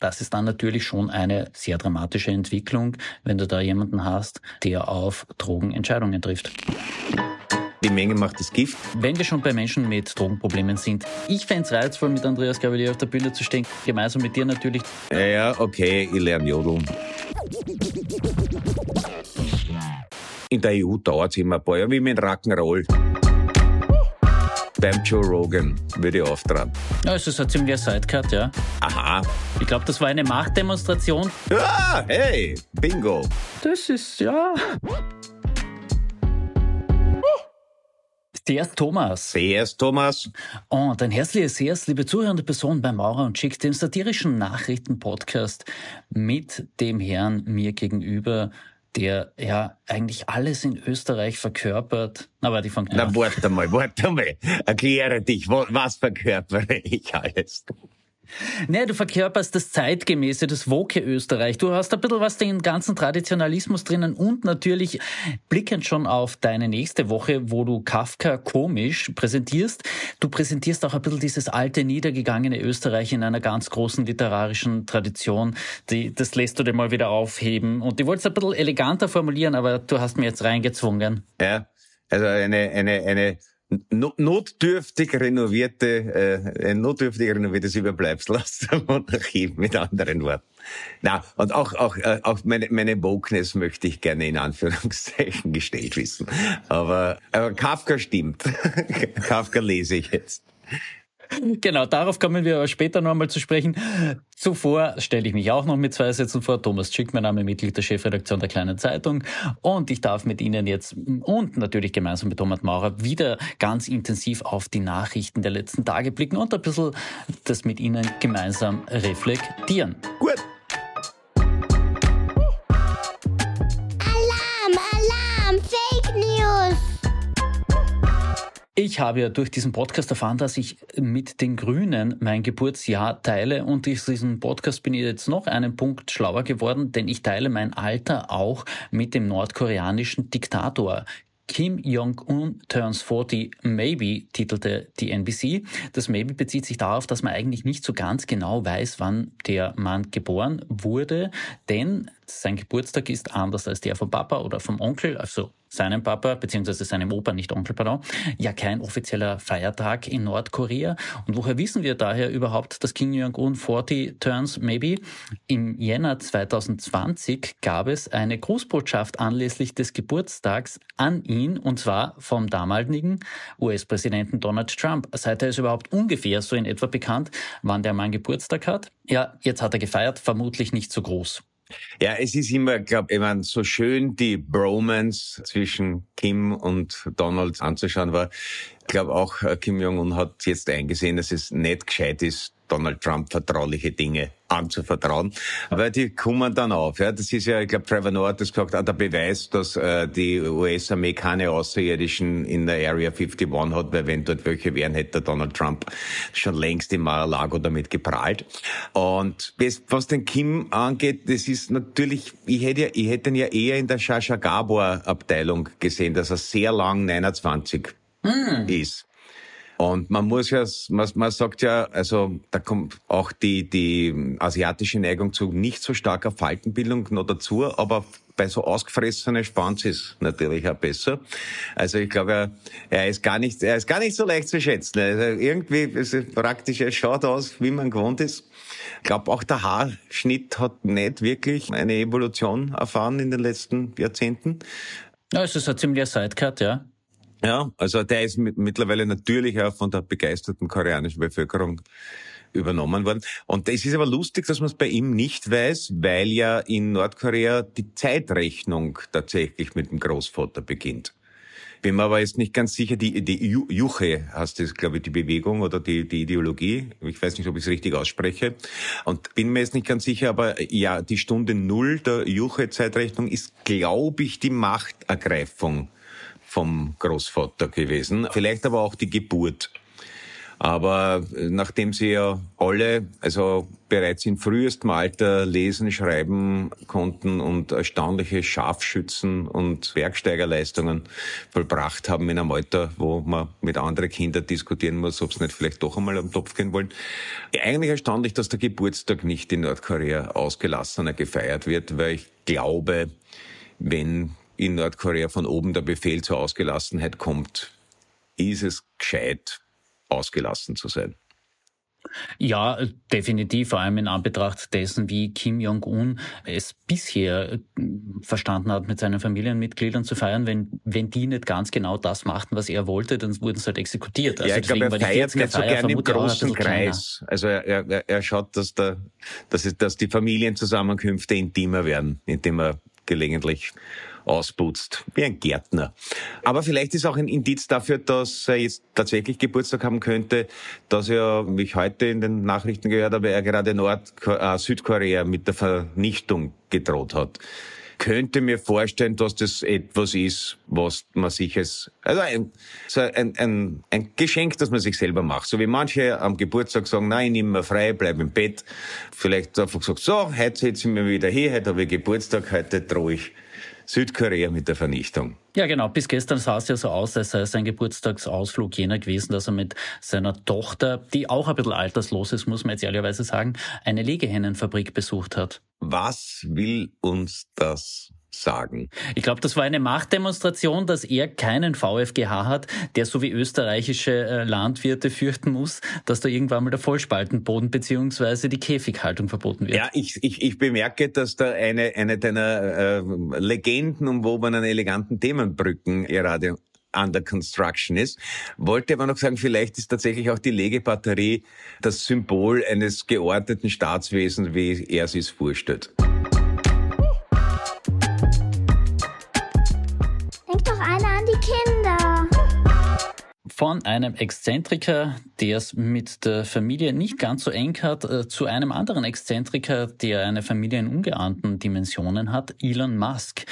Das ist dann natürlich schon eine sehr dramatische Entwicklung, wenn du da jemanden hast, der auf Drogen Entscheidungen trifft. Die Menge macht das Gift. Wenn wir schon bei Menschen mit Drogenproblemen sind, ich fände es reizvoll, mit Andreas Gavalier auf der Bühne zu stehen, gemeinsam mit dir natürlich. Ja, okay, ich lerne Jodeln. In der EU dauert es immer ein paar Jahre, wie mit Rock'n'Roll. Beim Joe Rogan würde ich auftragen. Ja, es ist ein ziemlicher Sidecut, ja. Aha. Ich glaube, das war eine Machtdemonstration. Ah, hey, Bingo. Das ist, ja... Der ist Thomas. Der ist Thomas. Und ein herzliches Servus, liebe zuhörende Person bei Maurer und Schick, dem satirischen Nachrichtenpodcast mit dem Herrn mir gegenüber, der ja eigentlich alles in Österreich verkörpert. Aber die fangen Na, warte mal, warte mal. Erkläre dich, was verkörpere ich alles? Nee, du verkörperst das Zeitgemäße, das Woke Österreich. Du hast ein bisschen was den ganzen Traditionalismus drinnen und natürlich blickend schon auf deine nächste Woche, wo du Kafka komisch präsentierst. Du präsentierst auch ein bisschen dieses alte, niedergegangene Österreich in einer ganz großen literarischen Tradition. Die, das lässt du dir mal wieder aufheben. Und die wolltest ein bisschen eleganter formulieren, aber du hast mir jetzt reingezwungen. Ja, also eine, eine, eine notdürftig renovierte, äh, ein notdürftig renoviertes Überbleibsel aus der Monarchie, mit anderen Worten. Na, und auch, auch, äh, auch meine, meine Wokeness möchte ich gerne in Anführungszeichen gestellt wissen. Aber, aber Kafka stimmt. Kafka lese ich jetzt. Genau, darauf kommen wir aber später noch einmal zu sprechen. Zuvor stelle ich mich auch noch mit zwei Sätzen vor. Thomas Schick, mein Name, Mitglied der Chefredaktion der Kleinen Zeitung. Und ich darf mit Ihnen jetzt und natürlich gemeinsam mit Thomas Maurer wieder ganz intensiv auf die Nachrichten der letzten Tage blicken und ein bisschen das mit Ihnen gemeinsam reflektieren. Gut. Ich habe ja durch diesen Podcast erfahren, dass ich mit den Grünen mein Geburtsjahr teile und durch diesen Podcast bin ich jetzt noch einen Punkt schlauer geworden, denn ich teile mein Alter auch mit dem nordkoreanischen Diktator Kim Jong-un turns 40 maybe, titelte die NBC. Das maybe bezieht sich darauf, dass man eigentlich nicht so ganz genau weiß, wann der Mann geboren wurde, denn sein Geburtstag ist anders als der vom Papa oder vom Onkel, also seinem Papa beziehungsweise seinem Opa, nicht Onkel, pardon, ja kein offizieller Feiertag in Nordkorea. Und woher wissen wir daher überhaupt, dass Kim Jong-un 40 turns maybe? Im Jänner 2020 gab es eine Grußbotschaft anlässlich des Geburtstags an ihn und zwar vom damaligen US-Präsidenten Donald Trump. Seither ist überhaupt ungefähr so in etwa bekannt, wann der Mann Geburtstag hat. Ja, jetzt hat er gefeiert, vermutlich nicht so groß. Ja, es ist immer, glaube ich, meine, so schön die Bromance zwischen Kim und Donald anzuschauen war. Ich glaube auch, äh, Kim Jong-un hat jetzt eingesehen, dass es nicht gescheit ist, Donald Trump vertrauliche Dinge anzuvertrauen. Aber die kommen dann auf. Ja. Das ist ja, ich glaube, Trevor Noah hat das gesagt, auch der Beweis, dass äh, die US-Armee keine Außerirdischen in der Area 51 hat, weil wenn dort welche wären, hätte Donald Trump schon längst im Mar-a-Lago damit geprahlt. Und was den Kim angeht, das ist natürlich, ich hätte, ja, ich hätte ihn ja eher in der Shasha Gabor-Abteilung gesehen, dass er sehr lang 29 hm. ist. Und man muss ja, man, man sagt ja, also da kommt auch die, die asiatische Neigung zu nicht so starker Faltenbildung noch dazu, aber bei so ausgefressenen Spans ist natürlich auch besser. Also ich glaube, er ist gar nicht, er ist gar nicht so leicht zu schätzen. Also irgendwie ist es praktisch, er schaut aus, wie man gewohnt ist. Ich glaube, auch der Haarschnitt hat nicht wirklich eine Evolution erfahren in den letzten Jahrzehnten. Ja, es ist ein ziemlicher Sidecut, ja. Ja, also der ist mittlerweile natürlich auch von der begeisterten koreanischen Bevölkerung übernommen worden. Und es ist aber lustig, dass man es bei ihm nicht weiß, weil ja in Nordkorea die Zeitrechnung tatsächlich mit dem Großvater beginnt. Bin mir aber jetzt nicht ganz sicher, die, die Juche heißt das, glaube ich, die Bewegung oder die, die Ideologie. Ich weiß nicht, ob ich es richtig ausspreche. Und bin mir jetzt nicht ganz sicher, aber ja, die Stunde Null der Juche-Zeitrechnung ist, glaube ich, die Machtergreifung vom Großvater gewesen. Vielleicht aber auch die Geburt. Aber nachdem sie ja alle, also bereits in frühestem Alter lesen, schreiben konnten und erstaunliche Scharfschützen und Bergsteigerleistungen vollbracht haben in einem Alter, wo man mit anderen Kindern diskutieren muss, ob sie nicht vielleicht doch einmal am Topf gehen wollen. Eigentlich erstaunlich, dass der Geburtstag nicht in Nordkorea ausgelassener gefeiert wird, weil ich glaube, wenn in Nordkorea von oben der Befehl zur Ausgelassenheit kommt, ist es gescheit, ausgelassen zu sein. Ja, definitiv, vor allem in Anbetracht dessen, wie Kim Jong-un es bisher äh, verstanden hat, mit seinen Familienmitgliedern zu feiern. Wenn, wenn die nicht ganz genau das machten, was er wollte, dann wurden sie halt exekutiert. Also ja, ich glaube, er feiert nicht so gerne im großen Kreis. Also er, er, er schaut, dass, der, dass, es, dass die Familienzusammenkünfte intimer werden, indem er gelegentlich ausputzt, wie ein Gärtner. Aber vielleicht ist auch ein Indiz dafür, dass er jetzt tatsächlich Geburtstag haben könnte, dass er, wie ich heute in den Nachrichten gehört habe, er gerade Nord äh, Südkorea mit der Vernichtung gedroht hat könnte mir vorstellen, dass das etwas ist, was man sich als, also ein, so ein, ein, ein Geschenk, das man sich selber macht. So wie manche am Geburtstag sagen, nein, nehme mir frei, bleib im Bett. Vielleicht einfach gesagt, so, heute setze ich mich wieder hier, heute habe ich Geburtstag, heute drohe ich Südkorea mit der Vernichtung. Ja, genau. Bis gestern sah es ja so aus, als sei sein Geburtstagsausflug jener gewesen, dass er mit seiner Tochter, die auch ein bisschen alterslos ist, muss man jetzt ehrlicherweise sagen, eine Legehennenfabrik besucht hat. Was will uns das sagen. Ich glaube, das war eine Machtdemonstration, dass er keinen VfGH hat, der so wie österreichische äh, Landwirte fürchten muss, dass da irgendwann mal der Vollspaltenboden beziehungsweise die Käfighaltung verboten wird. Ja, ich, ich, ich bemerke, dass da eine, eine deiner äh, Legenden umwobenen eleganten Themenbrücken gerade under construction ist. Wollte aber noch sagen, vielleicht ist tatsächlich auch die Legebatterie das Symbol eines geordneten Staatswesens, wie er es sich vorstellt. Von einem Exzentriker, der es mit der Familie nicht ganz so eng hat, äh, zu einem anderen Exzentriker, der eine Familie in ungeahnten Dimensionen hat, Elon Musk.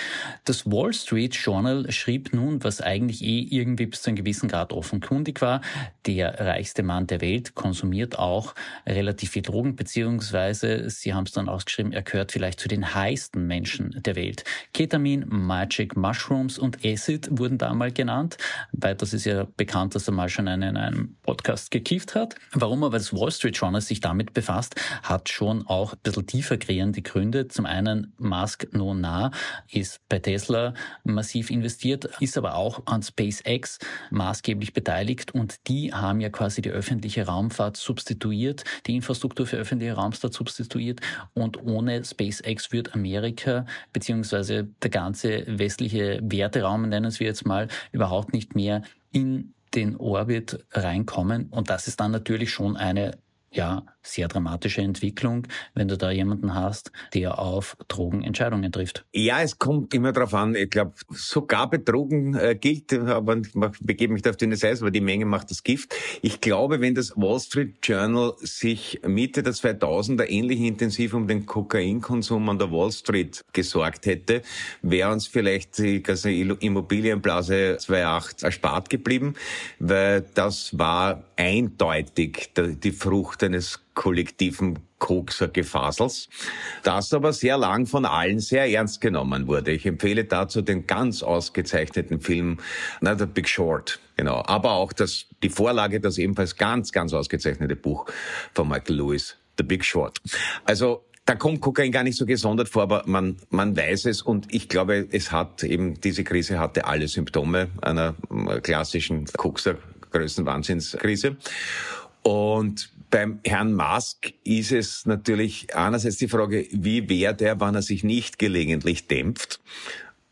Das Wall Street Journal schrieb nun, was eigentlich eh irgendwie bis zu einem gewissen Grad offenkundig war, der reichste Mann der Welt konsumiert auch relativ viel Drogen, beziehungsweise, sie haben es dann ausgeschrieben, er gehört vielleicht zu den heißten Menschen der Welt. Ketamin, Magic Mushrooms und Acid wurden da mal genannt, weil das ist ja bekannt, dass er mal schon einen in einem Podcast gekieft hat. Warum aber das Wall Street Journal sich damit befasst, hat schon auch ein bisschen tiefer gehende Gründe. Zum einen Musk no nah ist bei Tesla massiv investiert, ist aber auch an SpaceX maßgeblich beteiligt und die haben ja quasi die öffentliche Raumfahrt substituiert, die Infrastruktur für öffentliche Raumfahrt substituiert und ohne SpaceX wird Amerika beziehungsweise der ganze westliche Werteraum, nennen wir jetzt mal, überhaupt nicht mehr in den Orbit reinkommen. Und das ist dann natürlich schon eine ja, sehr dramatische Entwicklung, wenn du da jemanden hast, der auf Drogen Entscheidungen trifft. Ja, es kommt immer darauf an. Ich glaube, sogar bei Drogen äh, gilt, aber ich begebe mich da auf dünnes Eis, aber die Menge macht das Gift. Ich glaube, wenn das Wall Street Journal sich Mitte der 2000er ähnlich intensiv um den Kokainkonsum an der Wall Street gesorgt hätte, wäre uns vielleicht die ganze Immobilienblase 2.8 erspart geblieben, weil das war eindeutig die Frucht eines kollektiven Kokser-Gefasels, das aber sehr lang von allen sehr ernst genommen wurde. Ich empfehle dazu den ganz ausgezeichneten Film na, The Big Short, genau, aber auch das, die Vorlage, das ebenfalls ganz, ganz ausgezeichnete Buch von Michael Lewis, The Big Short. Also da kommt Kokain gar nicht so gesondert vor, aber man, man weiß es und ich glaube, es hat eben, diese Krise hatte alle Symptome einer klassischen Kokser Größenwahnsinnskrise. Und beim Herrn Musk ist es natürlich einerseits die Frage, wie wäre der, wann er sich nicht gelegentlich dämpft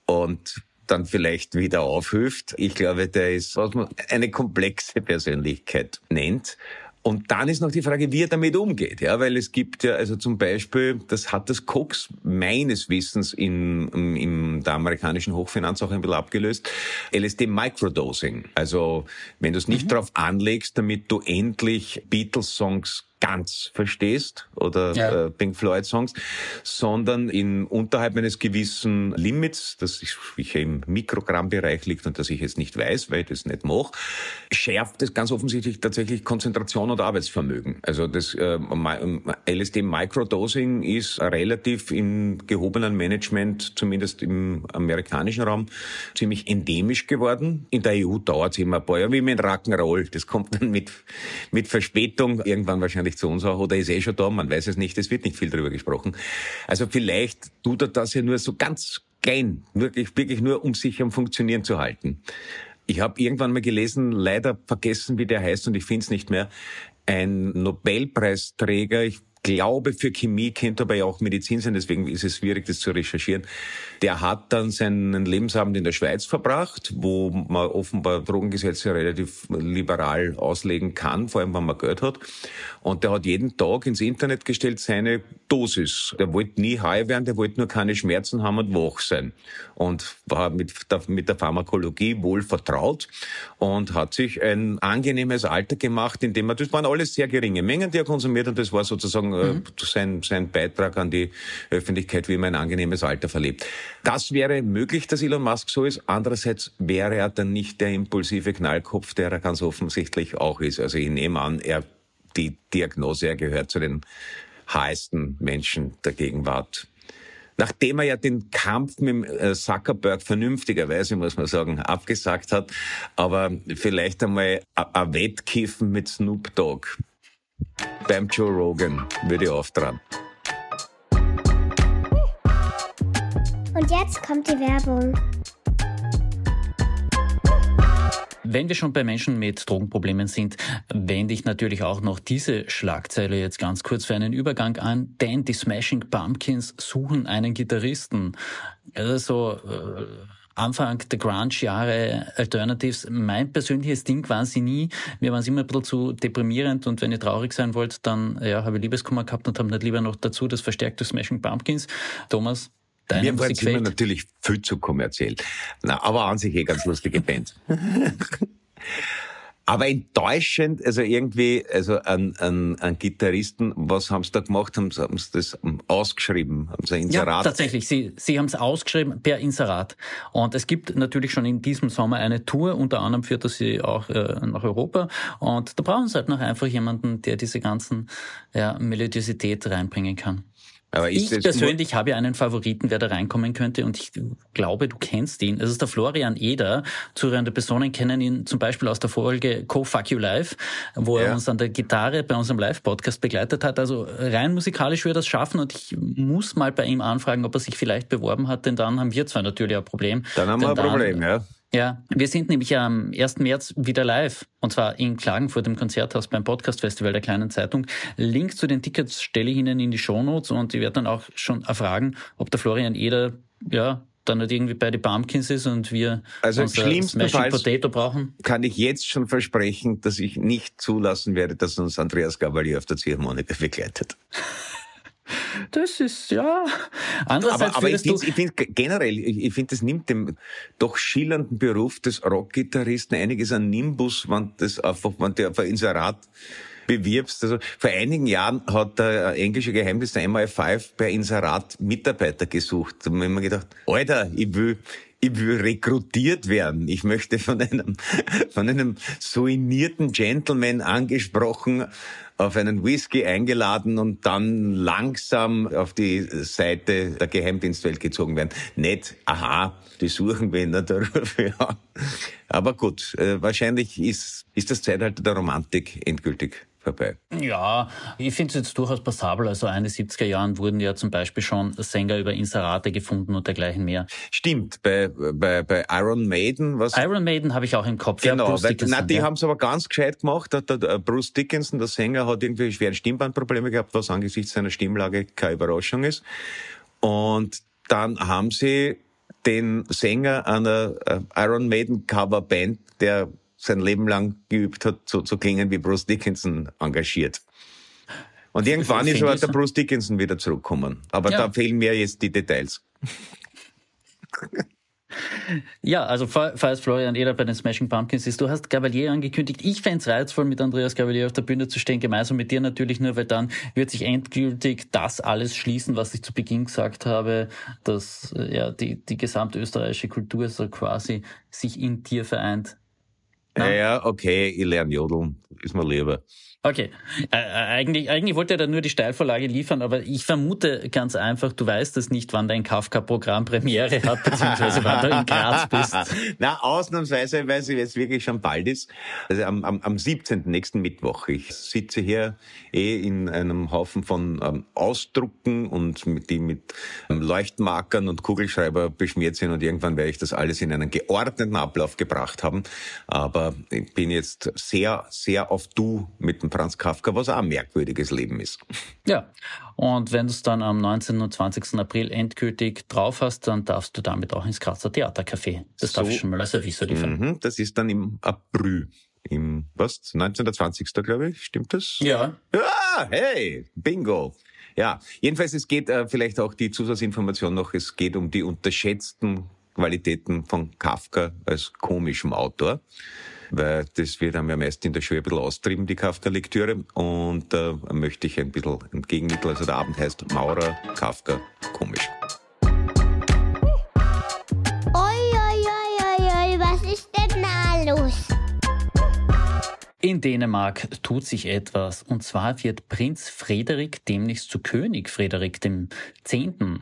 und dann vielleicht wieder aufhüft. Ich glaube, der ist, was man eine komplexe Persönlichkeit nennt. Und dann ist noch die Frage, wie er damit umgeht, ja, weil es gibt ja, also zum Beispiel, das hat das Cox meines Wissens in, in, in der amerikanischen Hochfinanz auch ein bisschen abgelöst, LSD Microdosing. Also, wenn du es nicht mhm. drauf anlegst, damit du endlich Beatles-Songs ganz verstehst oder ja. äh, Pink Floyd Songs, sondern in unterhalb eines gewissen Limits, das ich im Mikrogrammbereich liegt und das ich jetzt nicht weiß, weil ich das nicht mache, schärft es ganz offensichtlich tatsächlich Konzentration und Arbeitsvermögen. Also das äh, LSD Microdosing ist relativ im gehobenen Management, zumindest im amerikanischen Raum, ziemlich endemisch geworden. In der EU dauert es immer ein paar Jahre, wie mit Rock'n'Roll. Das kommt dann mit, mit Verspätung irgendwann wahrscheinlich zu uns auch oder ist eh schon da, man weiß es nicht, es wird nicht viel darüber gesprochen. Also vielleicht tut er das ja nur so ganz klein, wirklich, wirklich nur, um sich am Funktionieren zu halten. Ich habe irgendwann mal gelesen, leider vergessen, wie der heißt und ich finde es nicht mehr, ein Nobelpreisträger, ich glaube, für Chemie könnte aber ja auch Medizin sein, deswegen ist es schwierig, das zu recherchieren. Der hat dann seinen Lebensabend in der Schweiz verbracht, wo man offenbar Drogengesetze relativ liberal auslegen kann, vor allem wenn man Geld hat. Und der hat jeden Tag ins Internet gestellt seine Dosis. Der wollte nie high werden, der wollte nur keine Schmerzen haben und wach sein. Und war mit der, mit der Pharmakologie wohl vertraut und hat sich ein angenehmes Alter gemacht, indem er, das waren alles sehr geringe Mengen, die er konsumiert und das war sozusagen mhm. sein, sein Beitrag an die Öffentlichkeit, wie man ein angenehmes Alter verlebt. Das wäre möglich, dass Elon Musk so ist. Andererseits wäre er dann nicht der impulsive Knallkopf, der er ganz offensichtlich auch ist. Also ich nehme an, er die Diagnose, er gehört zu den heißesten Menschen der Gegenwart. Nachdem er ja den Kampf mit äh, Zuckerberg vernünftigerweise, muss man sagen, abgesagt hat, aber vielleicht einmal ein Wettkiffen mit Snoop Dogg beim Joe Rogan würde ich auftragen. Und jetzt kommt die Werbung. Wenn wir schon bei Menschen mit Drogenproblemen sind, wende ich natürlich auch noch diese Schlagzeile jetzt ganz kurz für einen Übergang an, denn die Smashing Pumpkins suchen einen Gitarristen. Also äh, Anfang der Grunge-Jahre Alternatives. Mein persönliches Ding waren sie nie. Mir waren sie immer ein bisschen zu deprimierend und wenn ihr traurig sein wollt, dann ja, habe ich Liebeskummer gehabt und habe nicht lieber noch dazu das verstärkte Smashing Pumpkins. Thomas, Deine Mir sie immer natürlich viel zu kommerziell. Na, aber an sich eh ganz lustige Band. aber enttäuschend, also irgendwie, also an, an, an Gitarristen, was haben sie da gemacht? Haben sie, haben sie das ausgeschrieben? Haben sie ein Inserat? Ja, tatsächlich. Sie, sie haben es ausgeschrieben per Inserat. Und es gibt natürlich schon in diesem Sommer eine Tour, unter anderem führt er sie auch äh, nach Europa. Und da brauchen sie halt noch einfach jemanden, der diese ganzen ja, Melodiosität reinbringen kann. Aber ich persönlich habe ja einen Favoriten, wer da reinkommen könnte und ich glaube, du kennst ihn. Es ist der Florian Eder. Zuhörende Personen kennen ihn zum Beispiel aus der Folge Co Fuck You Live, wo ja. er uns an der Gitarre bei unserem Live-Podcast begleitet hat. Also rein musikalisch würde er das schaffen und ich muss mal bei ihm anfragen, ob er sich vielleicht beworben hat, denn dann haben wir zwar natürlich ein Problem. Dann haben wir ein Problem, ja. Ja, wir sind nämlich am 1. März wieder live. Und zwar in Klagenfurt im Konzerthaus beim Podcast Festival der Kleinen Zeitung. Link zu den Tickets stelle ich Ihnen in die Shownotes und ich werde dann auch schon erfragen, ob der Florian Eder, ja, dann nicht irgendwie bei den Pumpkins ist und wir also schlimmstenfalls Potato brauchen? Kann ich jetzt schon versprechen, dass ich nicht zulassen werde, dass uns Andreas Gabalier auf der Ziehharmonika begleitet. Das ist, ja. Andererseits aber, aber ich finde find, generell, ich, finde, das nimmt dem doch schillernden Beruf des Rockgitarristen einiges an Nimbus, wenn das einfach, wenn der auf ein Inserat bewirbst. Also vor einigen Jahren hat der englische Geheimdienst der MI5 per Inserat Mitarbeiter gesucht. Da haben wir gedacht, Alter, ich will, ich will rekrutiert werden. Ich möchte von einem, von einem soinierten Gentleman angesprochen auf einen Whisky eingeladen und dann langsam auf die Seite der Geheimdienstwelt gezogen werden. Nicht, aha, die suchen wen dafür. Ja. Aber gut, äh, wahrscheinlich ist, ist das Zeitalter der Romantik endgültig vorbei. Ja, ich finde es jetzt durchaus passabel. Also Ende 70er Jahren wurden ja zum Beispiel schon Sänger über Inserate gefunden und dergleichen mehr. Stimmt, bei, bei, bei Iron Maiden. Was Iron Maiden habe ich auch im Kopf. Genau, ja, weil, na, die ja. haben es aber ganz gescheit gemacht. Der, der Bruce Dickinson, der Sänger, hat irgendwie schwere Stimmbandprobleme gehabt, was angesichts seiner Stimmlage keine Überraschung ist. Und dann haben sie den Sänger einer äh, Iron Maiden Coverband, der sein Leben lang geübt hat, so zu klingen wie Bruce Dickinson engagiert. Und irgendwann ist aber der Bruce Dickinson wieder zurückgekommen. Aber ja. da fehlen mir jetzt die Details. Ja, also falls Florian Eder bei den Smashing Pumpkins ist, du hast Gavalier angekündigt. Ich fände es reizvoll, mit Andreas Gavalier auf der Bühne zu stehen, gemeinsam mit dir natürlich nur, weil dann wird sich endgültig das alles schließen, was ich zu Beginn gesagt habe, dass ja die, die gesamte österreichische Kultur so quasi sich in dir vereint. Ja, ja, okay, ich lerne Jodeln, ist mir lieber. Okay, äh, eigentlich, eigentlich wollte er da nur die Steilvorlage liefern, aber ich vermute ganz einfach, du weißt es nicht, wann dein Kafka-Programm Premiere hat, beziehungsweise wann du in Graz bist. Na, ausnahmsweise, weil es wirklich schon bald ist. Also am, am, am 17. nächsten Mittwoch. Ich sitze hier eh in einem Haufen von ähm, Ausdrucken und mit, die mit ähm, Leuchtmarkern und Kugelschreiber beschmiert sind und irgendwann werde ich das alles in einen geordneten Ablauf gebracht haben. Aber ich bin jetzt sehr, sehr auf Du mit dem Franz Kafka, was auch ein merkwürdiges Leben ist. Ja, und wenn du es dann am 19. und 20. April endgültig drauf hast, dann darfst du damit auch ins Grazer Theatercafé. Das so, darf ich schon mal als Aviso liefern. Mhm, das ist dann im April. Im, was, 19. 20. glaube ich, stimmt das? Ja. Ah, hey, bingo. Ja, jedenfalls, es geht äh, vielleicht auch die Zusatzinformation noch, es geht um die unterschätzten Qualitäten von Kafka als komischem Autor weil das wird einem ja meist in der Schule ein bisschen austrieben, die Kafka-Lektüre. Und da äh, möchte ich ein bisschen entgegenmitteln. Also der Abend heißt Maurer, Kafka, komisch. In Dänemark tut sich etwas. Und zwar wird Prinz Frederik demnächst zu König Frederik dem Zehnten.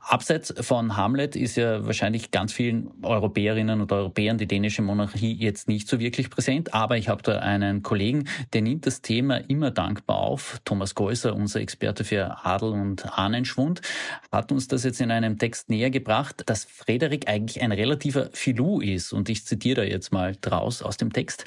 Abseits von Hamlet ist ja wahrscheinlich ganz vielen Europäerinnen und Europäern die dänische Monarchie jetzt nicht so wirklich präsent. Aber ich habe da einen Kollegen, der nimmt das Thema immer dankbar auf. Thomas Geuser, unser Experte für Adel und Ahnenschwund, hat uns das jetzt in einem Text näher gebracht, dass Frederik eigentlich ein relativer Filou ist. Und ich zitiere da jetzt mal draus aus dem Text.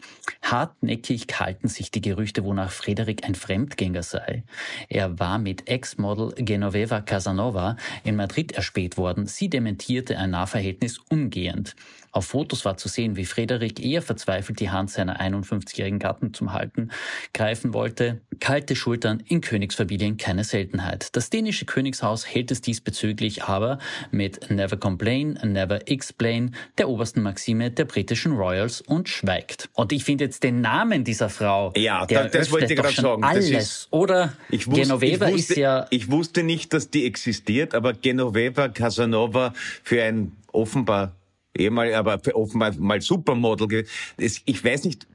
Hartnäckig halten sich die Gerüchte, wonach Frederik ein Fremdgänger sei. Er war mit Ex-Model Genoveva Casanova in Madrid erspäht worden. Sie dementierte ein Nahverhältnis umgehend. Auf Fotos war zu sehen, wie Frederik eher verzweifelt die Hand seiner 51-jährigen Gatten zum Halten greifen wollte. Kalte Schultern in Königsfamilien keine Seltenheit. Das dänische Königshaus hält es diesbezüglich aber mit Never Complain, Never Explain, der obersten Maxime der britischen Royals und schweigt. Und ich finde jetzt den Namen dieser Frau, ja, der das wollte ich gerade sagen. Alles. Ist, Oder ich wusste, Genoveva ich wusste, ist ja. Ich wusste nicht, dass die existiert, aber Genoveva Casanova für ein offenbar ehemal, aber offenbar mal Supermodel. Ich weiß nicht,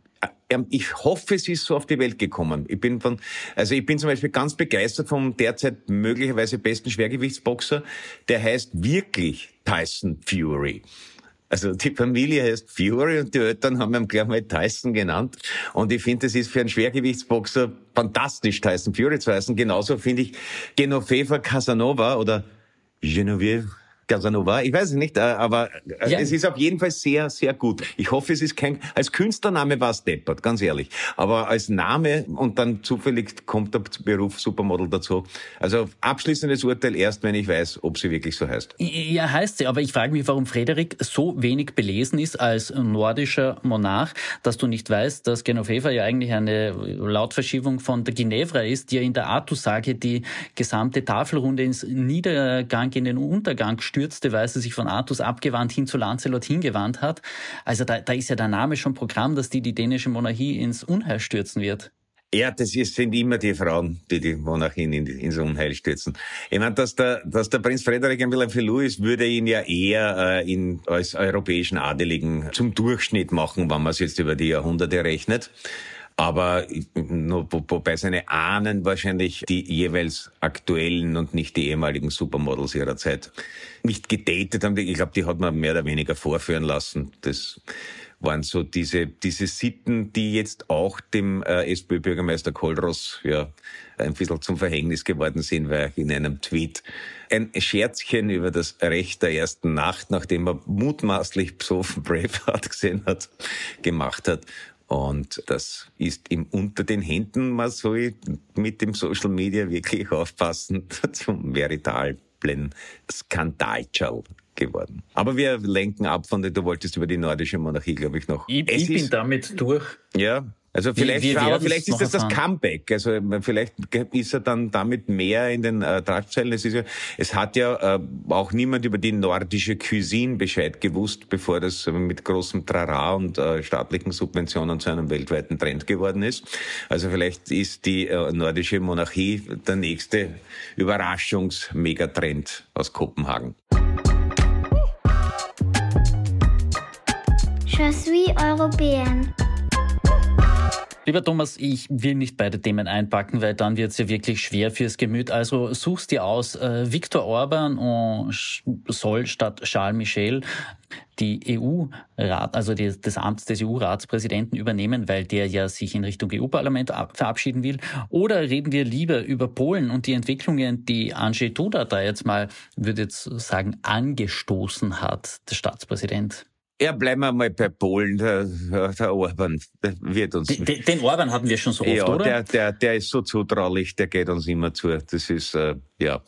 ähm, ich hoffe, es ist so auf die Welt gekommen. Ich bin von, also ich bin zum Beispiel ganz begeistert vom derzeit möglicherweise besten Schwergewichtsboxer. Der heißt wirklich Tyson Fury. Also die Familie heißt Fury und die Eltern haben ihn gleich mal Tyson genannt. Und ich finde, das ist für einen Schwergewichtsboxer fantastisch, Tyson Fury zu heißen. Genauso finde ich Genoveva Casanova oder Genevieve Casanova, ich weiß es nicht, äh, aber äh, ja. es ist auf jeden Fall sehr, sehr gut. Ich hoffe, es ist kein, als Künstlername war es deppert, ganz ehrlich. Aber als Name und dann zufällig kommt der Beruf Supermodel dazu. Also abschließendes Urteil erst, wenn ich weiß, ob sie wirklich so heißt. Ja, heißt sie, aber ich frage mich, warum Frederik so wenig belesen ist als nordischer Monarch, dass du nicht weißt, dass Genoveva ja eigentlich eine Lautverschiebung von der Ginevra ist, die ja in der Artus-Sage die gesamte Tafelrunde ins Niedergang, in den Untergang stürzt stürzte, weil sie sich von Artus abgewandt hin zu Lancelot hingewandt hat. Also da, da ist ja der Name schon Programm, dass die die dänische Monarchie ins Unheil stürzen wird. Ja, das ist, sind immer die Frauen, die die Monarchien in, ins Unheil stürzen. Ich meine, dass der, dass der Prinz Frederik ein bisschen Filou ist, würde ihn ja eher äh, in, als europäischen Adeligen zum Durchschnitt machen, wenn man es jetzt über die Jahrhunderte rechnet aber wobei seine Ahnen wahrscheinlich die jeweils aktuellen und nicht die ehemaligen Supermodels ihrer Zeit nicht gedatet haben. Ich glaube, die hat man mehr oder weniger vorführen lassen. Das waren so diese, diese Sitten, die jetzt auch dem äh, SPÖ-Bürgermeister Kohlross ja ein bisschen zum Verhängnis geworden sind, weil er in einem Tweet ein Scherzchen über das Recht der ersten Nacht, nachdem er mutmaßlich besoffen Braveheart gesehen hat, gemacht hat. Und das ist ihm unter den Händen. Man soll mit dem Social Media wirklich aufpassen zum veritablen Skandalschall geworden. Aber wir lenken ab von der, du wolltest über die nordische Monarchie, glaube ich, noch. Ich, ich bin damit durch. Ja, Also vielleicht, wie, wie aber vielleicht ist das das Comeback. Also vielleicht ist er dann damit mehr in den äh, Tragzeilen. Es, ist ja, es hat ja äh, auch niemand über die nordische Cuisine Bescheid gewusst, bevor das mit großem Trara und äh, staatlichen Subventionen zu einem weltweiten Trend geworden ist. Also vielleicht ist die äh, nordische Monarchie der nächste Überraschungs-Megatrend aus Kopenhagen. Je suis européenne. Lieber Thomas, ich will nicht beide Themen einpacken, weil dann wird es ja wirklich schwer fürs Gemüt. Also suchst dir aus, äh, Viktor Orban soll statt Charles Michel die EU-Rat, also die, das Amt des EU-Ratspräsidenten übernehmen, weil der ja sich in Richtung EU-Parlament verabschieden will? Oder reden wir lieber über Polen und die Entwicklungen, die Andrzej Duda da jetzt mal, würde jetzt sagen, angestoßen hat, der Staatspräsident? Ja, bleiben wir mal bei Polen. Der, der Orban der wird uns. Den, den Orban hatten wir schon so oft, ja, oder? Der, der, der ist so zutraulich, der geht uns immer zu. Das ist äh, ja.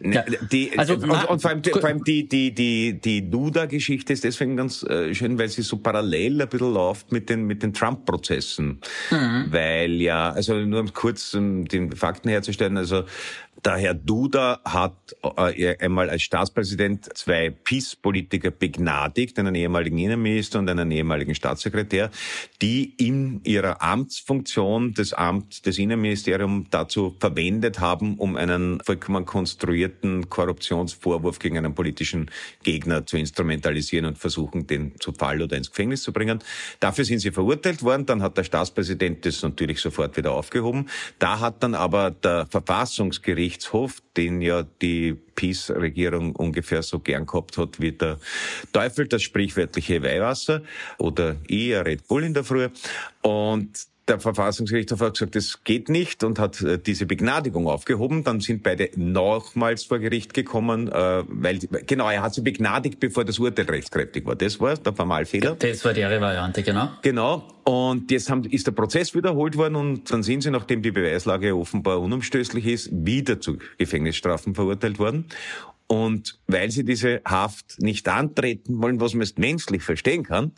ja. Die, also, und, und vor allem, vor allem die, die, die, die Duda-Geschichte ist deswegen ganz äh, schön, weil sie so parallel ein bisschen läuft mit den, mit den Trump-Prozessen. Mhm. Weil ja, also nur um kurz um den Fakten herzustellen, also der Herr Duda hat äh, einmal als Staatspräsident zwei Peace-Politiker begnadigt, einen ehemaligen Innenminister und einen ehemaligen Staatssekretär, die in ihrer Amtsfunktion das Amt des Innenministeriums dazu verwendet haben, um einen vollkommen konstruierten Korruptionsvorwurf gegen einen politischen Gegner zu instrumentalisieren und versuchen, den zu Fall oder ins Gefängnis zu bringen. Dafür sind sie verurteilt worden. Dann hat der Staatspräsident das natürlich sofort wieder aufgehoben. Da hat dann aber der Verfassungsgericht Gerichtshof, den ja die Peace-Regierung ungefähr so gern gehabt hat wie der Teufel, das sprichwörtliche Weihwasser oder eher Red Bull in der Früh. Und der Verfassungsgerichtshof hat gesagt, das geht nicht und hat äh, diese Begnadigung aufgehoben. Dann sind beide nochmals vor Gericht gekommen, äh, weil, genau, er hat sie begnadigt, bevor das Urteil rechtskräftig war. Das war der Formalfehler. Das war die Variante, genau. Genau. Und jetzt haben, ist der Prozess wiederholt worden und dann sind sie, nachdem die Beweislage offenbar unumstößlich ist, wieder zu Gefängnisstrafen verurteilt worden. Und weil sie diese Haft nicht antreten wollen, was man jetzt menschlich verstehen kann,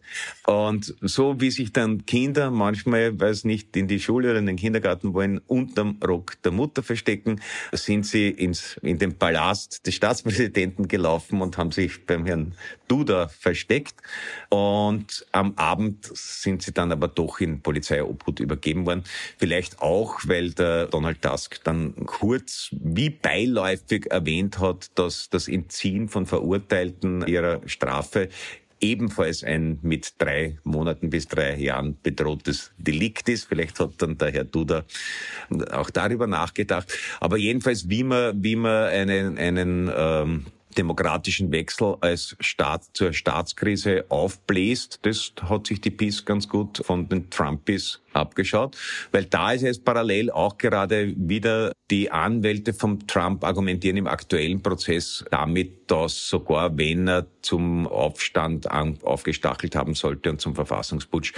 und so wie sich dann Kinder manchmal, weil es nicht in die Schule oder in den Kindergarten wollen, unterm Rock der Mutter verstecken, sind sie ins, in den Palast des Staatspräsidenten gelaufen und haben sich beim Herrn Duda versteckt. Und am Abend sind sie dann aber doch in Polizeiobhut übergeben worden. Vielleicht auch, weil der Donald Tusk dann kurz wie beiläufig erwähnt hat, dass das Entziehen von Verurteilten ihrer Strafe ebenfalls ein mit drei Monaten bis drei Jahren bedrohtes Delikt ist. Vielleicht hat dann der Herr Duda auch darüber nachgedacht. Aber jedenfalls, wie man, wie man einen, einen ähm, demokratischen Wechsel als Staat zur Staatskrise aufbläst, das hat sich die PiS ganz gut von den Trumpis abgeschaut, weil da ist jetzt parallel auch gerade wieder die Anwälte von Trump argumentieren im aktuellen Prozess damit, dass sogar wenn er zum Aufstand aufgestachelt haben sollte und zum Verfassungsputsch,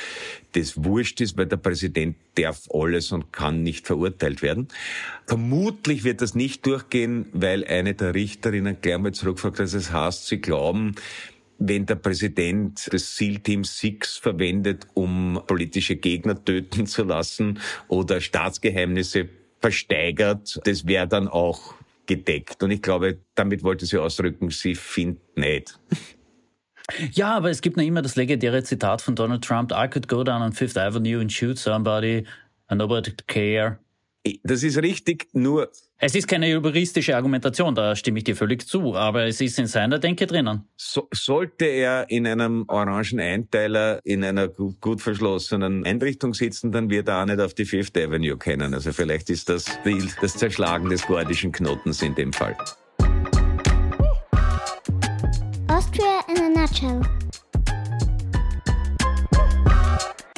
das wurscht ist, weil der Präsident darf alles und kann nicht verurteilt werden. Vermutlich wird das nicht durchgehen, weil eine der Richterinnen gleich mal zurückfragt, dass es heißt, sie glauben, wenn der Präsident des SEAL-Team 6 verwendet, um politische Gegner töten zu lassen oder Staatsgeheimnisse versteigert, das wäre dann auch gedeckt. Und ich glaube, damit wollte sie ausdrücken, sie findet nicht. Ja, aber es gibt noch immer das legendäre Zitat von Donald Trump, I could go down on Fifth Avenue and shoot somebody and nobody care. Das ist richtig, nur es ist keine juristische Argumentation, da stimme ich dir völlig zu, aber es ist in seiner Denke drinnen. So, sollte er in einem orangen Einteiler in einer gut, gut, verschlossenen Einrichtung sitzen, dann wird er auch nicht auf die Fifth Avenue kennen. Also vielleicht ist das das Zerschlagen des gordischen Knotens in dem Fall. Austria in a nutshell.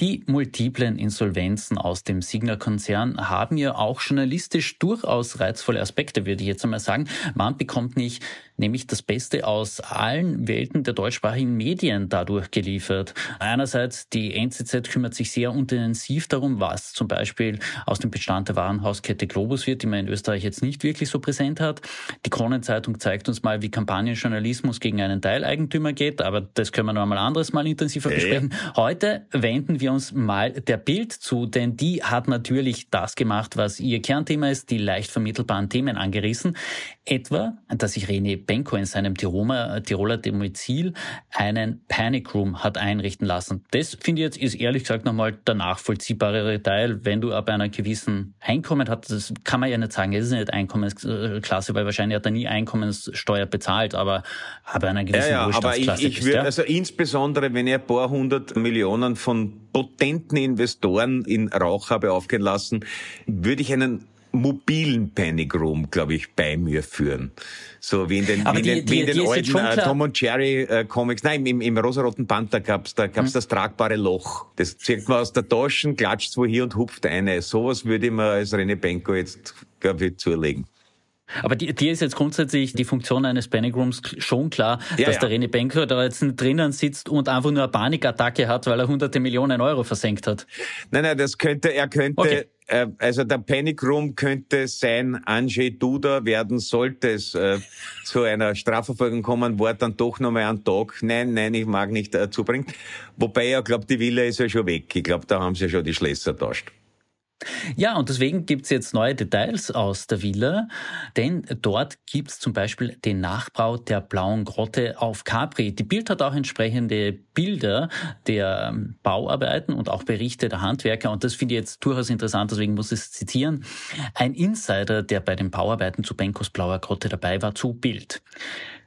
Die multiplen Insolvenzen aus dem Signa-Konzern haben ja auch journalistisch durchaus reizvolle Aspekte, würde ich jetzt einmal sagen. Man bekommt nicht nämlich das Beste aus allen Welten der deutschsprachigen Medien dadurch geliefert. Einerseits die NZZ kümmert sich sehr intensiv darum, was zum Beispiel aus dem Bestand der Warenhauskette Globus wird, die man in Österreich jetzt nicht wirklich so präsent hat. Die Kronenzeitung zeigt uns mal, wie Kampagnenjournalismus gegen einen Teileigentümer geht, aber das können wir noch einmal anderes Mal intensiver besprechen. Heute wenden wir uns mal der Bild zu, denn die hat natürlich das gemacht, was ihr Kernthema ist, die leicht vermittelbaren Themen angerissen. Etwa, dass sich René Benko in seinem Tiroler, Tiroler Domizil einen Panic Room hat einrichten lassen. Das finde ich jetzt ist ehrlich gesagt nochmal der nachvollziehbarere Teil, wenn du ab einer gewissen Einkommen hast. Das kann man ja nicht sagen, es ist nicht Einkommensklasse, weil wahrscheinlich hat er nie Einkommenssteuer bezahlt, aber ab einer gewissen ja, ja, aber ich, ich würde, also insbesondere wenn er ein paar hundert Millionen von potenten Investoren in Rauch habe aufgehen lassen, würde ich einen mobilen Panic Room, glaube ich, bei mir führen. So wie in den, wie in den, die, wie in den alten äh, Tom und Jerry äh, Comics. Nein, im, im rosaroten Panther gab's da gab's hm. das tragbare Loch. Das zieht man aus der Tasche, klatscht wo hier und hupft eine. Sowas würde ich mir als René Benko jetzt, glaube ich, zulegen. Aber dir ist jetzt grundsätzlich die Funktion eines Panic Rooms schon klar, ja, dass ja. der René Benker da jetzt drinnen sitzt und einfach nur eine Panikattacke hat, weil er hunderte Millionen Euro versenkt hat. Nein, nein, das könnte, er könnte, okay. Äh, also der Panic Room könnte sein Anjay Duda werden, sollte es äh, zu einer Strafverfolgung kommen, war dann doch nochmal ein Tag, nein, nein, ich mag nicht äh, zubringen. Wobei, ich glaube, die Villa ist ja schon weg. Ich glaube, da haben sie ja schon die Schlösser tauscht. Ja, und deswegen gibt's jetzt neue Details aus der Villa, denn dort gibt's zum Beispiel den Nachbau der blauen Grotte auf Capri. Die Bild hat auch entsprechende Bilder der ähm, Bauarbeiten und auch Berichte der Handwerker und das finde ich jetzt durchaus interessant, deswegen muss ich es zitieren. Ein Insider, der bei den Bauarbeiten zu Benkos blauer Grotte dabei war, zu Bild.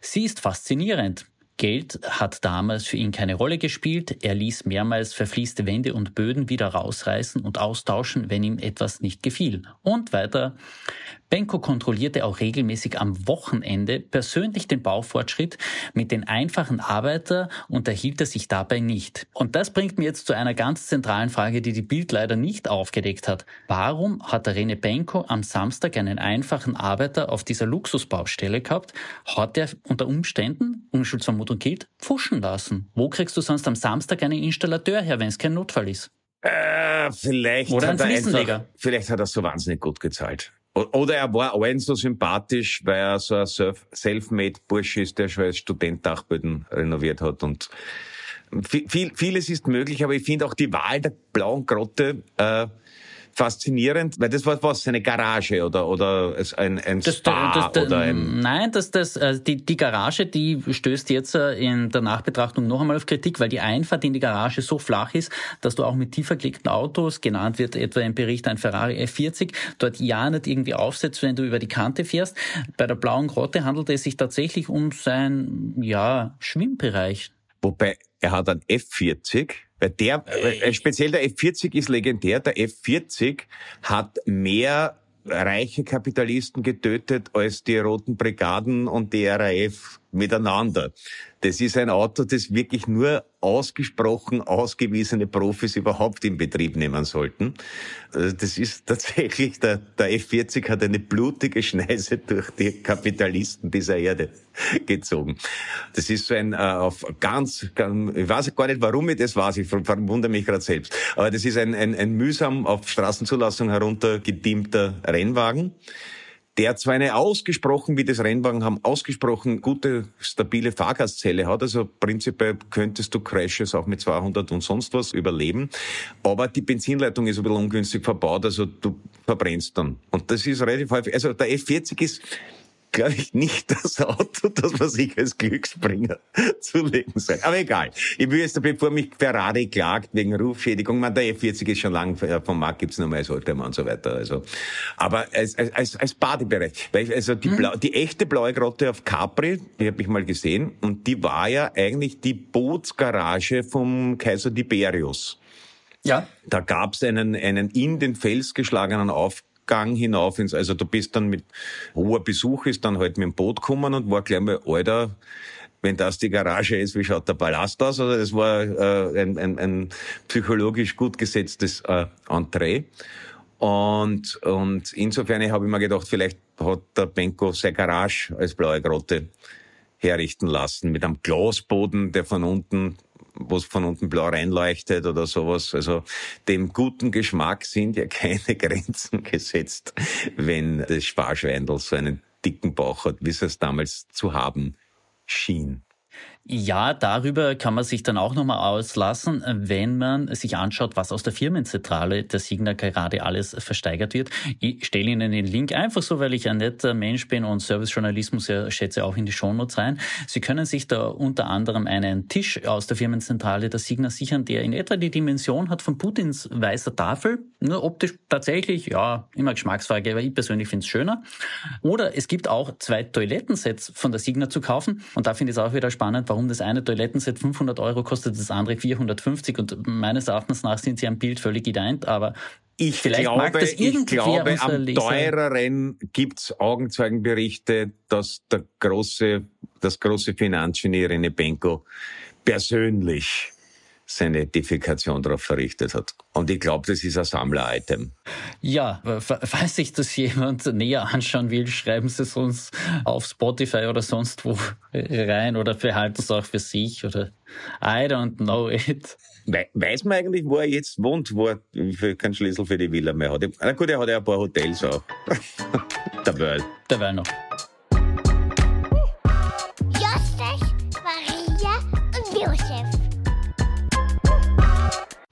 Sie ist faszinierend. Geld hat damals für ihn keine Rolle gespielt. Er ließ mehrmals verfließte Wände und Böden wieder rausreißen und austauschen, wenn ihm etwas nicht gefiel. Und weiter. Benko kontrollierte auch regelmäßig am Wochenende persönlich den Baufortschritt mit den einfachen Arbeiter und erhielt er sich dabei nicht. Und das bringt mir jetzt zu einer ganz zentralen Frage, die die Bild leider nicht aufgedeckt hat. Warum hat Rene Benko am Samstag einen einfachen Arbeiter auf dieser Luxusbaustelle gehabt? Hat er unter Umständen, Unschuldsvermutung gilt, pfuschen lassen? Wo kriegst du sonst am Samstag einen Installateur her, wenn es kein Notfall ist? Äh, vielleicht, Oder hat er einfach, vielleicht hat er so wahnsinnig gut gezahlt. Oder er war allen so sympathisch, weil er so ein self-made Bursche ist, der schon als Student Dachböden renoviert hat. Und viel, vieles ist möglich, aber ich finde auch die Wahl der blauen Grotte äh, faszinierend, weil das war was, eine Garage oder, oder ein, ein das, Spa das, das, oder ein... Nein, das, das, äh, die, die Garage, die stößt jetzt äh, in der Nachbetrachtung noch einmal auf Kritik, weil die Einfahrt in die Garage so flach ist, dass du auch mit tiefer gelegten Autos, genannt wird etwa im Bericht ein Ferrari F40, dort ja nicht irgendwie aufsetzt, wenn du über die Kante fährst. Bei der Blauen Grotte handelt es sich tatsächlich um sein, ja, Schwimmbereich. Wobei, er hat ein F40, weil der, äh, speziell der F40 ist legendär. Der F40 hat mehr reiche Kapitalisten getötet als die Roten Brigaden und die RAF miteinander. Das ist ein Auto, das wirklich nur ausgesprochen ausgewiesene Profis überhaupt in Betrieb nehmen sollten. Also das ist tatsächlich, der, der F-40 hat eine blutige Schneise durch die Kapitalisten dieser Erde gezogen. Das ist so ein äh, auf ganz, ganz, ich weiß gar nicht, warum ich das weiß, ich verwundere mich gerade selbst. Aber das ist ein, ein, ein mühsam auf Straßenzulassung heruntergedimmter Rennwagen der zwar eine ausgesprochen, wie das Rennwagen haben, ausgesprochen gute, stabile Fahrgastzelle hat. Also prinzipiell könntest du Crashes auch mit 200 und sonst was überleben. Aber die Benzinleitung ist ein bisschen ungünstig verbaut, also du verbrennst dann. Und das ist relativ häufig. Also der F40 ist glaube ich, nicht das Auto, das man sich als Glücksbringer zulegen soll. Aber egal. Ich will jetzt, bevor mich Ferrari klagt wegen Rufschädigung, man, der F40 ist schon lang äh, vom Markt, gibt's nur mal als Oldtimer und so weiter. Also, aber als, als, als Badebereich. Weil also die, mhm. Blau, die echte blaue Grotte auf Capri, die habe ich mal gesehen, und die war ja eigentlich die Bootsgarage vom Kaiser Tiberius. Ja. Da gab's einen, einen in den Fels geschlagenen Auf Gang hinauf ins, also du bist dann mit hoher Besuch ist dann halt mit dem Boot gekommen und war gleich mal, Alter, wenn das die Garage ist, wie schaut der Palast aus? Also das war äh, ein, ein, ein psychologisch gut gesetztes äh, Entree. Und, und insofern habe ich mir gedacht, vielleicht hat der Benko seine Garage als blaue Grotte herrichten lassen mit einem Glasboden, der von unten was von unten blau reinleuchtet oder sowas. Also dem guten Geschmack sind ja keine Grenzen gesetzt, wenn das Sparschweindel so einen dicken Bauch hat, wie es damals zu haben schien. Ja, darüber kann man sich dann auch nochmal auslassen, wenn man sich anschaut, was aus der Firmenzentrale der Signa gerade alles versteigert wird. Ich stelle Ihnen den Link einfach so, weil ich ein netter Mensch bin und Servicejournalismus ja schätze auch in die Shownotes rein. Sie können sich da unter anderem einen Tisch aus der Firmenzentrale der Signa sichern, der in etwa die Dimension hat von Putins weißer Tafel. Nur optisch tatsächlich, ja, immer Geschmacksfrage, aber ich persönlich finde es schöner. Oder es gibt auch zwei Toilettensets von der Signa zu kaufen und da finde ich es auch wieder spannend, warum das eine Toilettenset 500 Euro kostet, das andere 450 und meines Erachtens nach sind sie am Bild völlig ident, aber ich Vielleicht glaube, mag das ich glaube am Leser. teureren gibt's Augenzeugenberichte, dass der große, das große Finanzgenie René Benko persönlich seine Defekation darauf verrichtet hat. Und ich glaube, das ist ein Sammler-Item. Ja, falls sich das jemand näher anschauen will, schreiben Sie es uns auf Spotify oder sonst wo rein oder behalten es auch für sich oder I don't know it. Weiß man eigentlich, wo er jetzt wohnt, wo er keinen Schlüssel für die Villa mehr hat? Na gut, er hat ja ein paar Hotels auch. Der World. Der World noch.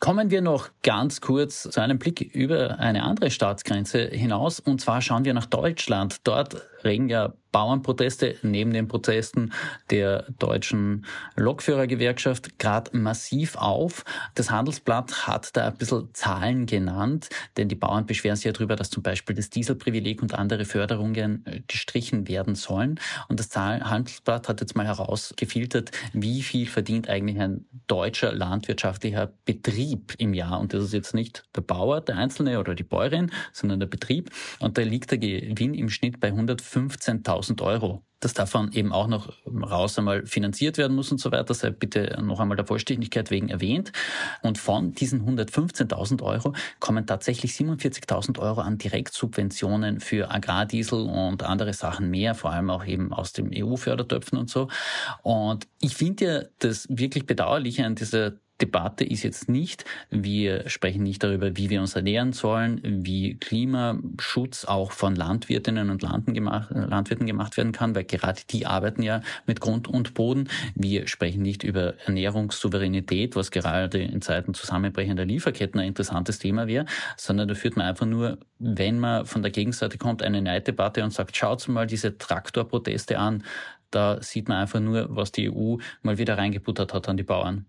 Kommen wir noch ganz kurz zu einem Blick über eine andere Staatsgrenze hinaus. Und zwar schauen wir nach Deutschland. Dort regen ja Bauernproteste neben den Protesten der deutschen Lokführergewerkschaft gerade massiv auf. Das Handelsblatt hat da ein bisschen Zahlen genannt, denn die Bauern beschweren sich ja darüber, dass zum Beispiel das Dieselprivileg und andere Förderungen äh, gestrichen werden sollen. Und das Handelsblatt hat jetzt mal herausgefiltert, wie viel verdient eigentlich ein deutscher landwirtschaftlicher Betrieb im Jahr. Und das ist jetzt nicht der Bauer, der Einzelne oder die Bäuerin, sondern der Betrieb. Und da liegt der Gewinn im Schnitt bei 115.000 Euro. Dass davon eben auch noch raus einmal finanziert werden muss und so weiter, sei bitte noch einmal der Vollständigkeit wegen erwähnt. Und von diesen 115.000 Euro kommen tatsächlich 47.000 Euro an Direktsubventionen für Agrardiesel und andere Sachen mehr, vor allem auch eben aus dem EU-Fördertöpfen und so. Und ich finde ja das wirklich Bedauerliche an dieser Debatte ist jetzt nicht, wir sprechen nicht darüber, wie wir uns ernähren sollen, wie Klimaschutz auch von Landwirtinnen und gemacht, Landwirten gemacht werden kann, weil gerade die arbeiten ja mit Grund und Boden. Wir sprechen nicht über Ernährungssouveränität, was gerade in Zeiten zusammenbrechender Lieferketten ein interessantes Thema wäre, sondern da führt man einfach nur, wenn man von der Gegenseite kommt, eine Neiddebatte und sagt, schaut mal diese Traktorproteste an, da sieht man einfach nur, was die EU mal wieder reingebuttert hat an die Bauern.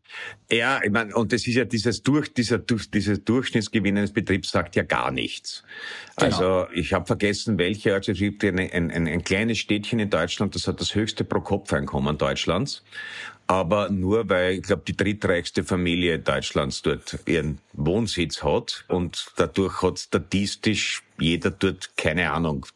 Ja, ich meine, und das ist ja dieses durch, dieser, durch, dieses Durchschnittsgewinn eines Betriebs sagt ja gar nichts. Genau. Also ich habe vergessen, welche, also es gibt ein, ein, ein, ein kleines Städtchen in Deutschland, das hat das höchste Pro-Kopf-Einkommen Deutschlands aber nur weil, ich glaube, die drittreichste Familie Deutschlands dort ihren Wohnsitz hat und dadurch hat statistisch jeder dort, keine Ahnung,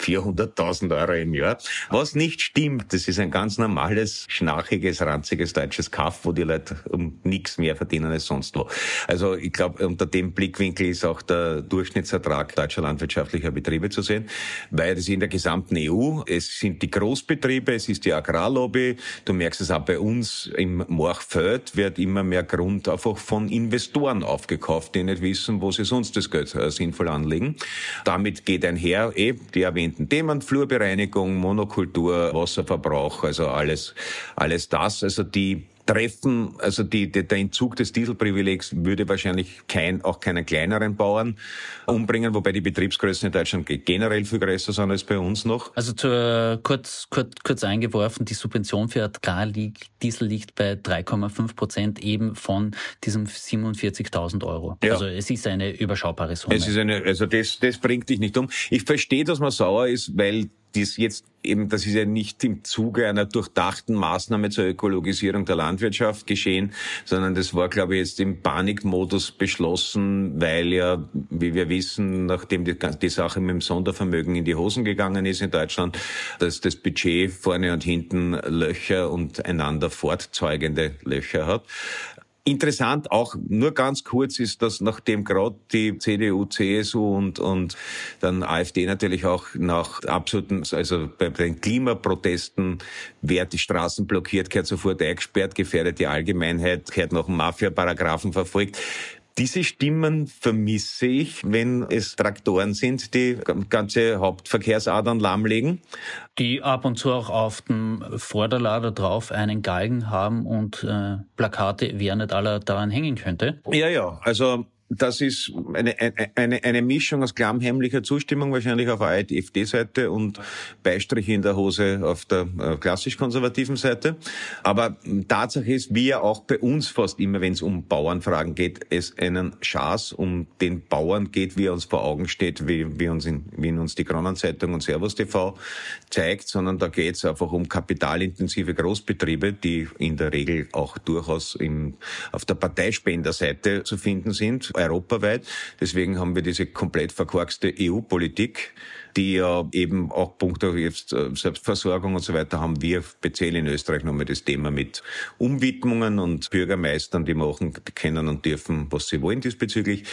400.000 Euro im Jahr. Was nicht stimmt, das ist ein ganz normales, schnarchiges, ranziges deutsches Kaff, wo die Leute um nichts mehr verdienen als sonst wo. Also ich glaube, unter dem Blickwinkel ist auch der Durchschnittsertrag deutscher landwirtschaftlicher Betriebe zu sehen, weil das in der gesamten EU, es sind die Großbetriebe, es ist die Agrarlobby, du merkst es auch bei uns im Morchfeld wird immer mehr Grund einfach von Investoren aufgekauft, die nicht wissen, wo sie sonst das Geld äh, sinnvoll anlegen. Damit geht einher, eh, die erwähnten Themen, Flurbereinigung, Monokultur, Wasserverbrauch, also alles, alles das, also die treffen, also die, die, der Entzug des Dieselprivilegs würde wahrscheinlich kein, auch keinen kleineren Bauern umbringen, wobei die Betriebsgrößen in Deutschland generell viel größer sind als bei uns noch. Also zur, kurz, kurz, kurz eingeworfen, die Subvention für Agrardiesel liegt bei 3,5 Prozent eben von diesem 47.000 Euro. Ja. Also es ist eine überschaubare Summe. Es ist eine, also das, das bringt dich nicht um. Ich verstehe, dass man sauer ist, weil dies jetzt eben, das ist ja nicht im Zuge einer durchdachten Maßnahme zur Ökologisierung der Landwirtschaft geschehen, sondern das war, glaube ich, jetzt im Panikmodus beschlossen, weil ja, wie wir wissen, nachdem die, die Sache mit dem Sondervermögen in die Hosen gegangen ist in Deutschland, dass das Budget vorne und hinten Löcher und einander fortzeugende Löcher hat. Interessant auch nur ganz kurz ist, dass nachdem gerade die CDU, CSU und, und dann AfD natürlich auch nach absoluten, also bei den Klimaprotesten, wer die Straßen blockiert, gehört sofort eingesperrt, gefährdet die Allgemeinheit, gehört ein Mafia-Paragraphen verfolgt Diese Stimmen vermisse ich, wenn es Traktoren sind, die ganze Hauptverkehrsadern lahmlegen. Die ab und zu auch auf dem Vorderlader drauf einen Galgen haben und äh, Plakate, wer nicht aller daran hängen könnte. Ja, ja, also das ist eine, eine, eine Mischung aus klammheimlicher Zustimmung wahrscheinlich auf der AfD-Seite und Beistriche in der Hose auf der äh, klassisch-konservativen Seite. Aber Tatsache ist, wie ja auch bei uns fast immer, wenn es um Bauernfragen geht, es einen Schaß um den Bauern geht, wie er uns vor Augen steht, wie, wie, uns, in, wie in uns die Kronenzeitung und Servus TV zeigt, sondern da geht es einfach um kapitalintensive Großbetriebe, die in der Regel auch durchaus im, auf der Parteispenderseite zu finden sind europaweit. Deswegen haben wir diese komplett verkorkste EU-Politik, die ja eben auch punkto jetzt äh, Selbstversorgung und so weiter haben wir speziell in Österreich nochmal das Thema mit Umwidmungen und Bürgermeistern, die machen können und dürfen, was sie wollen diesbezüglich.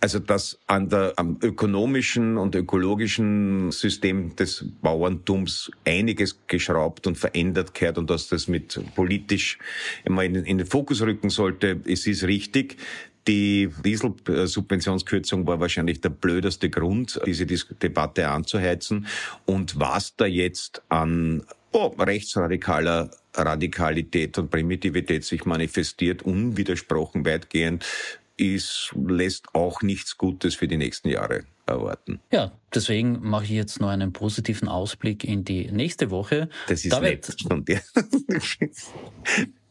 Also dass an der, am ökonomischen und ökologischen System des Bauerntums einiges geschraubt und verändert gehört und dass das mit politisch immer in, in den Fokus rücken sollte, es ist richtig. Die Dieselsubventionskürzung war wahrscheinlich der blödeste Grund, diese Debatte anzuheizen. Und was da jetzt an oh, rechtsradikaler Radikalität und Primitivität sich manifestiert, unwidersprochen weitgehend, ist, lässt auch nichts Gutes für die nächsten Jahre erwarten. Ja, deswegen mache ich jetzt noch einen positiven Ausblick in die nächste Woche. Das ist da nett von dir.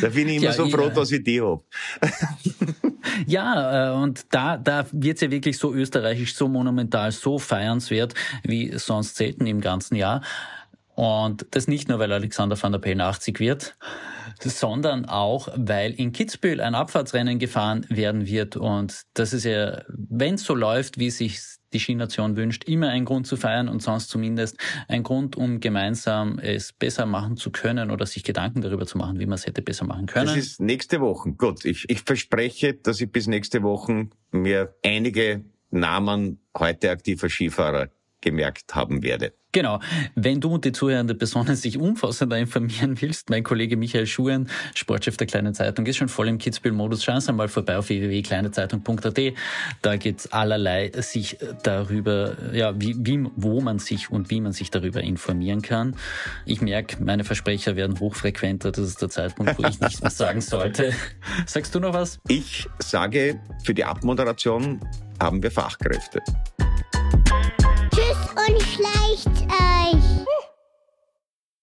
Da bin ich immer ja, so froh, ja. dass ich die hab. ja, äh, und da, da wird's ja wirklich so österreichisch, so monumental, so feiernswert wie sonst selten im ganzen Jahr. Und das nicht nur, weil Alexander van der Pellen 80 wird, sondern auch, weil in Kitzbühel ein Abfahrtsrennen gefahren werden wird. Und das ist ja, wenn es so läuft, wie sich die Skination wünscht, immer ein Grund zu feiern und sonst zumindest ein Grund, um gemeinsam es besser machen zu können oder sich Gedanken darüber zu machen, wie man es hätte besser machen können. Das ist nächste Woche. Gut, ich, ich verspreche, dass ich bis nächste Woche mir einige Namen heute aktiver Skifahrer gemerkt haben werde. Genau. Wenn du und die zuhörende Personen sich umfassender informieren willst, mein Kollege Michael Schuhen, Sportchef der Kleinen Zeitung, ist schon voll im Kitzbühel-Modus. Schauen Sie mal vorbei auf www.kleinezeitung.at. Da geht's allerlei sich darüber, ja, wie, wie, wo man sich und wie man sich darüber informieren kann. Ich merke, meine Versprecher werden hochfrequenter. Das ist der Zeitpunkt, wo ich nichts mehr sagen sollte. Sagst du noch was? Ich sage, für die Abmoderation haben wir Fachkräfte und schleicht euch.